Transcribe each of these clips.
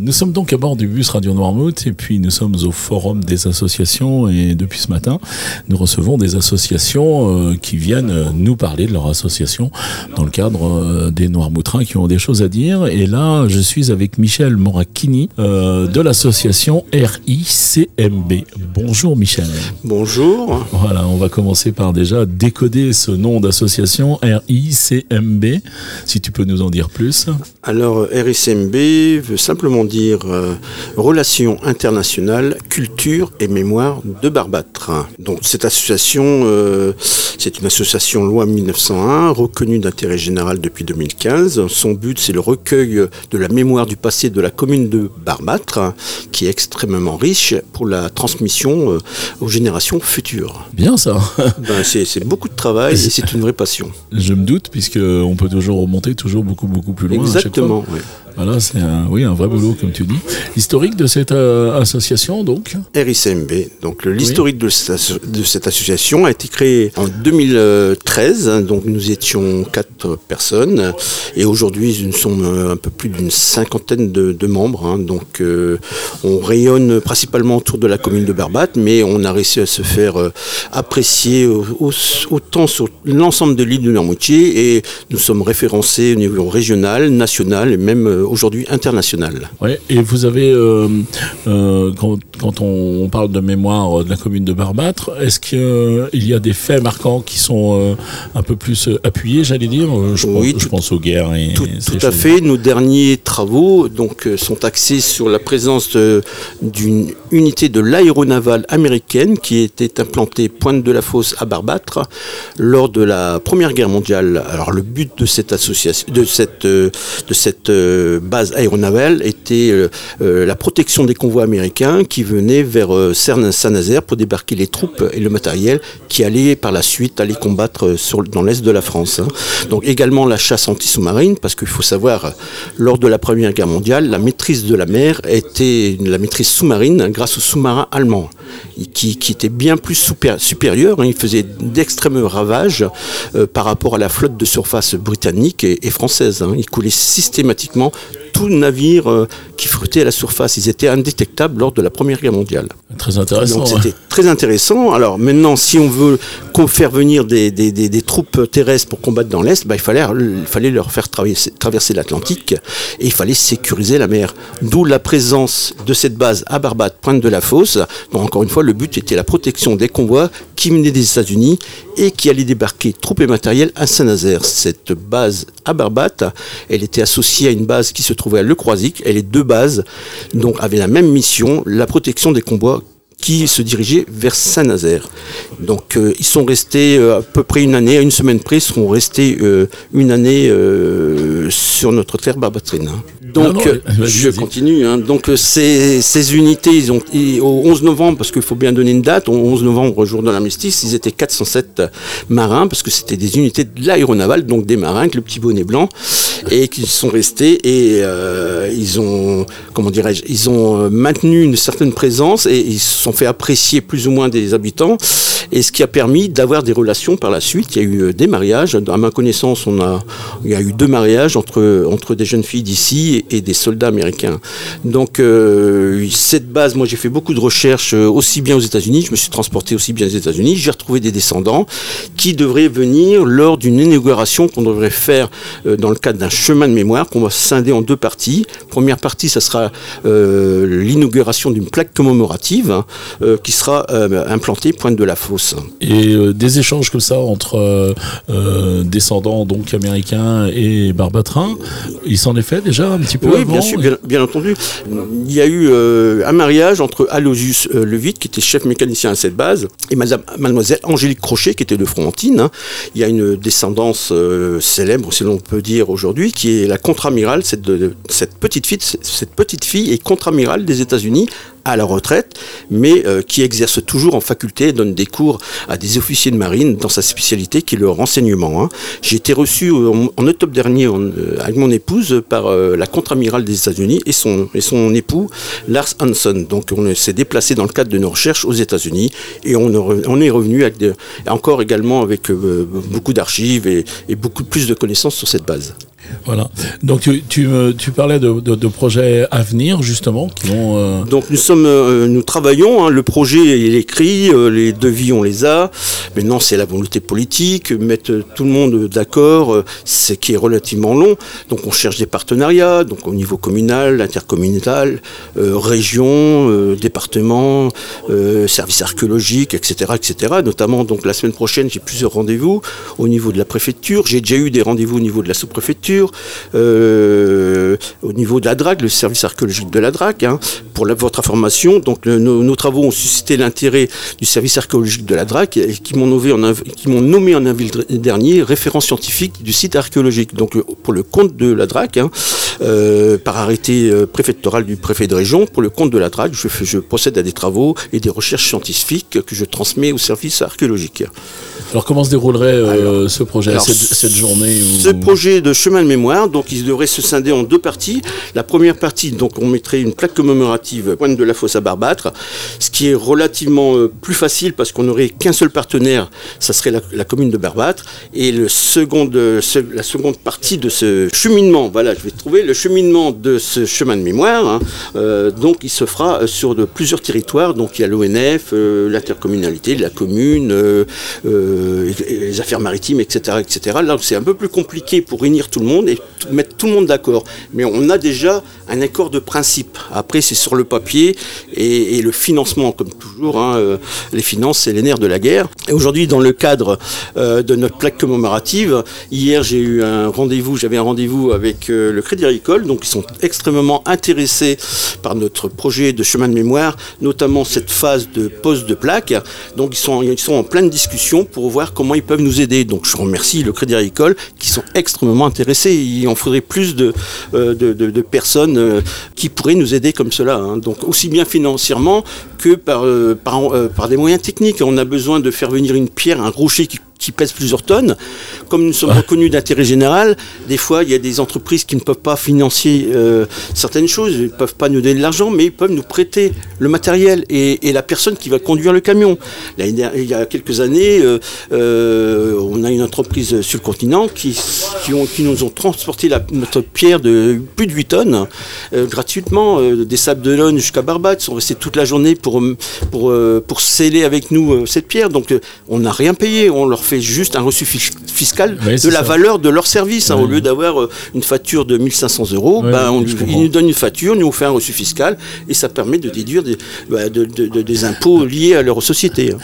Nous sommes donc à bord du bus Radio Noirmouth et puis nous sommes au forum des associations et depuis ce matin, nous recevons des associations euh, qui viennent nous parler de leur association dans le cadre euh, des Noirmoutrins qui ont des choses à dire. Et là, je suis avec Michel Moracchini euh, de l'association RICMB. Bonjour Michel. Bonjour. Voilà, on va commencer par déjà décoder ce nom d'association RICMB. Si tu peux nous en dire plus. Alors RICMB veut simplement dire euh, Relations internationales, culture et mémoire de Barbâtre. Donc cette association, euh, c'est une association loi 1901, reconnue d'intérêt général depuis 2015. Son but, c'est le recueil de la mémoire du passé de la commune de Barbâtre, qui est extrêmement riche pour la transmission euh, aux générations futures. Bien ça. Ben, c'est beaucoup de travail et c'est une vraie passion. Je me doute, puisqu'on peut toujours remonter toujours beaucoup, beaucoup plus loin. Exactement, oui. Voilà, c'est un, oui, un vrai boulot, comme tu dis. Historique de cette euh, association, donc RICMB. L'historique de, cette association a été créé en 2013. Donc, nous étions quatre personnes. Et aujourd'hui, nous sommes un peu plus d'une cinquantaine de, membres. Hein. Donc, euh, on rayonne principalement autour de la commune de Barbate, mais on a réussi à se faire euh, apprécier autant sur l'ensemble de l'île de Noirmoutier. Et nous sommes référencés au niveau régional, national et même aujourd'hui international. Ouais, et vous avez, euh, euh, quand, on parle de mémoire de la commune de Barbâtre, est-ce qu'il y a des faits marquants qui sont euh, un peu plus appuyés, j'allais dire je, Oui, pense, je pense aux guerres et Tout, tout à fait. Nos derniers travaux donc, sont axés sur la présence d'une unité de l'aéronavale américaine qui était implantée pointe de la fosse à Barbâtre lors de la Première Guerre mondiale. Alors le but de cette association, de cette, de cette base aéronavale était euh, euh, la protection des convois américains qui venaient vers euh, Saint-Nazaire pour débarquer les troupes et le matériel qui allaient par la suite aller combattre sur, dans l'est de la France. Hein. Donc également la chasse anti-sous-marine, parce qu'il faut savoir, lors de la Première Guerre mondiale, la maîtrise de la mer était la maîtrise sous-marine hein, grâce aux sous-marins allemands, qui, qui étaient bien plus supérieurs. Hein. Ils faisaient d'extrêmes ravages par rapport à la flotte de surface britannique et, et française. Ils coulaient systématiquement tout navire euh, qui frottait à la surface. Ils étaient indétectables lors de la Première Guerre mondiale. Très intéressant. Donc c'était très intéressant. Alors maintenant, si on veut faire venir des, troupes terrestres pour combattre dans l'Est, bah, il, fallait, leur faire traverser, traverser l'Atlantique et il fallait sécuriser la mer. D'où la présence de cette base à Barbade, pointe de la fosse. Donc encore une fois, le but était la protection des convois qui venaient des États-Unis et qui allaient débarquer troupes et matériel à Saint-Nazaire. Cette base à Barbate, elle était associée à une base qui se trouvait à Le Croisic et les deux bases donc, avaient la même mission, la protection des convois qui se dirigeaient vers Saint-Nazaire. Donc euh, ils sont restés euh, à peu près une année, à une semaine près, ils seront restés euh, une année sur notre terre barbatrine. Donc, euh, je continue. Hein. Donc, euh, ces, ces, unités, ils ont, au 11 novembre, parce qu'il faut bien donner une date, au 11 novembre, jour de l'armistice, ils étaient 407 marins, parce que c'était des unités de l'aéronaval, donc des marins avec le petit bonnet blanc, et qui sont restés et euh, ils ont, comment dirais-je, ils ont maintenu une certaine présence et ils se sont fait apprécier plus ou moins des habitants, et ce qui a permis d'avoir des relations par la suite. Il y a eu des mariages. À ma connaissance, on a, il y a eu deux mariages entre, entre des jeunes filles d'ici et, des soldats américains. Donc euh, cette base, moi j'ai fait beaucoup de recherches euh, aussi bien aux États-Unis, je me suis transporté aussi bien aux États-Unis, j'ai retrouvé des descendants qui devraient venir lors d'une inauguration qu'on devrait faire euh, dans le cadre d'un chemin de mémoire qu'on va scinder en deux parties. Première partie, ça sera l'inauguration d'une plaque commémorative hein, qui sera implantée pointe de la fosse. Et des échanges comme ça entre descendants donc américains et barbatrins, il s'en est fait déjà oui, bien sûr, bien, entendu. Il y a eu euh, un mariage entre Aloysius euh, Levitt, qui était chef mécanicien à cette base, et mademoiselle Angélique Crochet, qui était de Frontine. Hein. Il y a une descendance euh, célèbre, si l'on peut dire aujourd'hui, qui est la contre-amirale. Cette, cette, petite fille, cette petite fille est contre-amirale des États-Unis à la retraite, mais euh, qui exerce toujours en faculté, donne des cours à des officiers de marine dans sa spécialité qui est le renseignement. Hein. J'ai été reçu en, octobre dernier euh, avec mon épouse par euh, la contre-amirale des États-Unis et son, et époux Lars Hanson. Donc on s'est déplacé dans le cadre de nos recherches aux États-Unis et on, est revenu encore également avec beaucoup d'archives et, et beaucoup plus de connaissances sur cette base. Voilà. Donc tu, tu, tu parlais de, de, projets à venir justement qui. Euh... Donc nous sommes, euh, nous travaillons. Hein, le projet est écrit, euh, les devis on les a. Maintenant c'est la volonté politique, mettre tout le monde d'accord, c'est qui est relativement long. Donc on cherche des partenariats, donc au niveau communal, intercommunal, région, département, service archéologique, etc., etc. Notamment donc la semaine prochaine j'ai plusieurs rendez-vous au niveau de la préfecture. J'ai déjà eu des rendez-vous au niveau de la sous-préfecture. Euh, au niveau de la DRAC, le service archéologique de la DRAC, hein, pour votre information. Donc nos, travaux ont suscité l'intérêt du service archéologique de la DRAC qui m'ont nommé, en avril dernier référent scientifique du site archéologique. Donc pour le compte de la DRAC, euh, par arrêté euh, préfectoral du préfet de région, pour le compte de la DRAC, je, je, procède à des travaux et des recherches scientifiques que je transmets au service archéologique. Alors comment se déroulerait alors, ce projet, alors, cette, cette, journée où... Ce projet de chemin de mémoire, donc il devrait se scinder en deux parties. La première partie, donc on mettrait une plaque commémorative pointe de la fosse à Barbâtre, ce qui est relativement euh, plus facile parce qu'on n'aurait qu'un seul partenaire, ça serait la, la commune de Barbâtre. Et le second, ce, la seconde partie de ce cheminement, voilà, je vais trouver le cheminement de ce chemin de mémoire. Hein, euh, donc il se fera sur de plusieurs territoires. Donc il y a l'ONF, euh, l'intercommunalité, la commune, euh, les affaires maritimes, etc., etc. Là, c'est un peu plus compliqué pour réunir tout le monde et mettre tout le monde d'accord. Mais on a déjà un accord de principe. Après, c'est sur le papier et, le financement, comme toujours. Hein, euh, les finances, c'est les nerfs de la guerre. Et aujourd'hui, dans le cadre euh, de notre plaque commémorative, hier, j'ai eu un rendez-vous, j'avais un rendez-vous avec euh, le Crédit Donc ils sont extrêmement intéressés par notre projet de chemin de mémoire, notamment cette phase de pose de plaque. Donc ils sont, en pleine discussion pour voir comment ils peuvent nous aider. Donc je remercie le Crédit Agricole qui sont extrêmement intéressés. Il en faudrait plus de, de personnes euh, qui pourraient nous aider comme cela. Hein. Donc aussi bien financièrement que par, euh, par, euh, par, des moyens techniques. On a besoin de faire venir une pierre, un rocher qui qui pèse plusieurs tonnes. Comme nous sommes reconnus d'intérêt général, des fois, il y a des entreprises qui ne peuvent pas financer euh, certaines choses, ils ne peuvent pas nous donner de l'argent, mais ils peuvent nous prêter le matériel et, et, la personne qui va conduire le camion. Là, il y a quelques années, on a une entreprise sur le continent qui, qui, ont, qui nous ont transporté la, notre pierre de plus de 8 tonnes gratuitement, des Sables de d'Olonne jusqu'à Barbade. Ils sont restés toute la journée pour, pour, pour sceller avec nous cette pierre. Donc, on n'a rien payé. On leur fait juste un reçu fiscal oui, de la ça. valeur de leur service. Hein, Au lieu d'avoir euh, une facture de 1500 euros, Ouais, ben, on, ils nous donnent une facture, nous on fait un reçu fiscal et ça permet de déduire des, bah, de- de- de- des impôts liés à leur société. hein.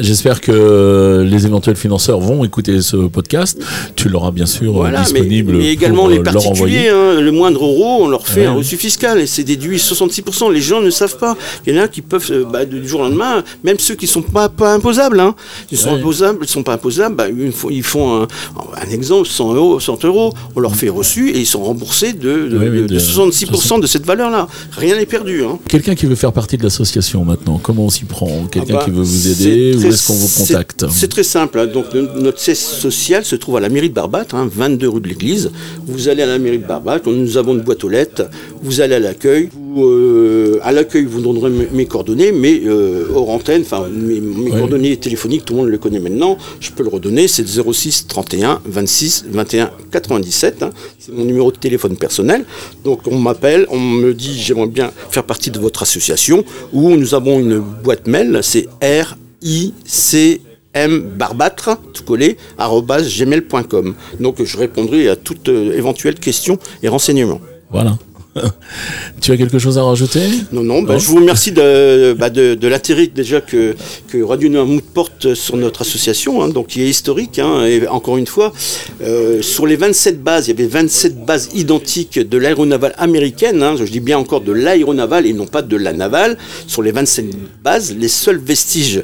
J'espère, que les éventuels financeurs vont écouter ce podcast. Tu l'auras bien sûr euh, Voilà, disponible mais également pour les euh, particuliers, hein, le moindre euro, on leur fait Ouais. un reçu fiscal et c'est déduit 66%. Les gens ne savent pas. Il y en a qui peuvent, euh, bah, du jour au lendemain, même ceux qui ne sont pas, pas imposables, hein, ils sont Ouais. imposables, ils sont pas imposables, bah, ils font, ils font un, un exemple, 100 euros, 100 euros, on leur fait reçu et ils sont remboursés de, de, Oui, oui, de- de de- 66% de cette valeur-là. Rien n'est perdu. Hein. Quelqu'un qui veut faire partie de l'association maintenant, comment on s'y prend? Quelqu'un Ah bah, qui veut vous aider ou très- est-ce qu'on vous contacte? C'est très simple. hein. Donc, no- notre siège social se trouve à la mairie de Barbâtre, hein, 22 rue de l'Église. Vous allez à la mairie de Barbâtre, nous avons une boîte aux lettres. Vous allez à l'accueil. Euh, à l'accueil, vous donnerez mes, coordonnées, mais euh, hors antenne, enfin, mes, mes Ouais. coordonnées téléphoniques, tout le monde le connaît maintenant. Je peux le redonner, c'est le 06 31 26 21 97. hein. C'est mon numéro de téléphone personnel. Donc, on m'appelle, on me dit j'aimerais bien faire partie de votre association, ou nous avons une boîte mail, c'est R I C M Barbâtre, tout collé, gmail.com. Donc je répondrai à toute euh, éventuelle question et renseignement. Voilà. tu as quelque chose à rajouter Non, non, bah, Non. je vous remercie de, bah, de, de l'intérêt déjà que, que Radio Noirmouth porte sur notre association, hein, donc qui est historique. hein, et encore une fois, euh, sur les 27 bases, il y avait 27 bases identiques de l'aéronavale américaine, hein, je dis bien encore de l'aéronavale et non pas de la navale. Sur les 27 bases, les seuls vestiges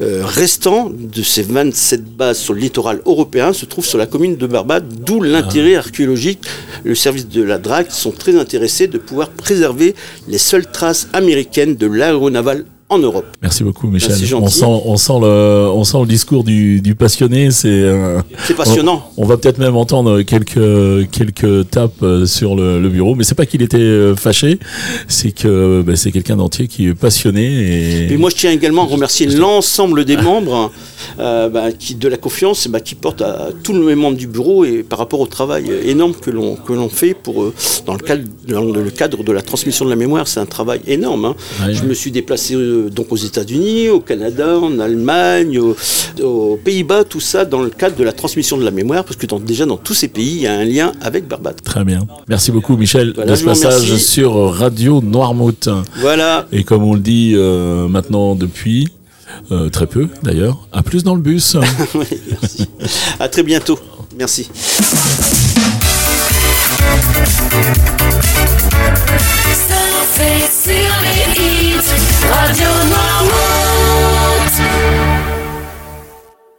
euh, restants de ces 27 bases sur le littoral européen se trouvent sur la commune de Barbade, d'où l'intérêt archéologique. Le service de la DRAC sont très intéressés de pouvoir préserver les seules traces américaines de l'aéronavale en Europe. Merci beaucoup, Michel. Merci, on, sent, on, sent le, on sent le discours du, du passionné. C'est euh, passionnant. On, on va peut-être même entendre quelques, quelques tapes euh, sur le, le bureau. Mais c'est pas qu'il était euh, fâché, c'est que ben, c'est quelqu'un d'entier qui est passionné. Et, moi, je tiens également à remercier l'ensemble des membres euh, bah, qui, de la confiance bah, qui portent à tous les membres du bureau et par rapport au travail énorme que l'on que l'on fait pour dans le cadre dans le cadre de la transmission de la mémoire. C'est un travail énorme. hein. Ouais. Je me suis déplacé donc aux États-Unis, au Canada, en Allemagne, aux, Pays-Bas, tout ça dans le cadre de la transmission de la mémoire, parce que déjà dans tous ces pays, il y a un lien avec Barbade. Très bien. Merci beaucoup, Michel, voilà, de ce passage sur Radio Noirmouth. Voilà. Et comme on le dit euh, maintenant depuis. Euh, très peu d'ailleurs. À plus dans le bus. oui, merci. À très bientôt. Merci. Радио Наука.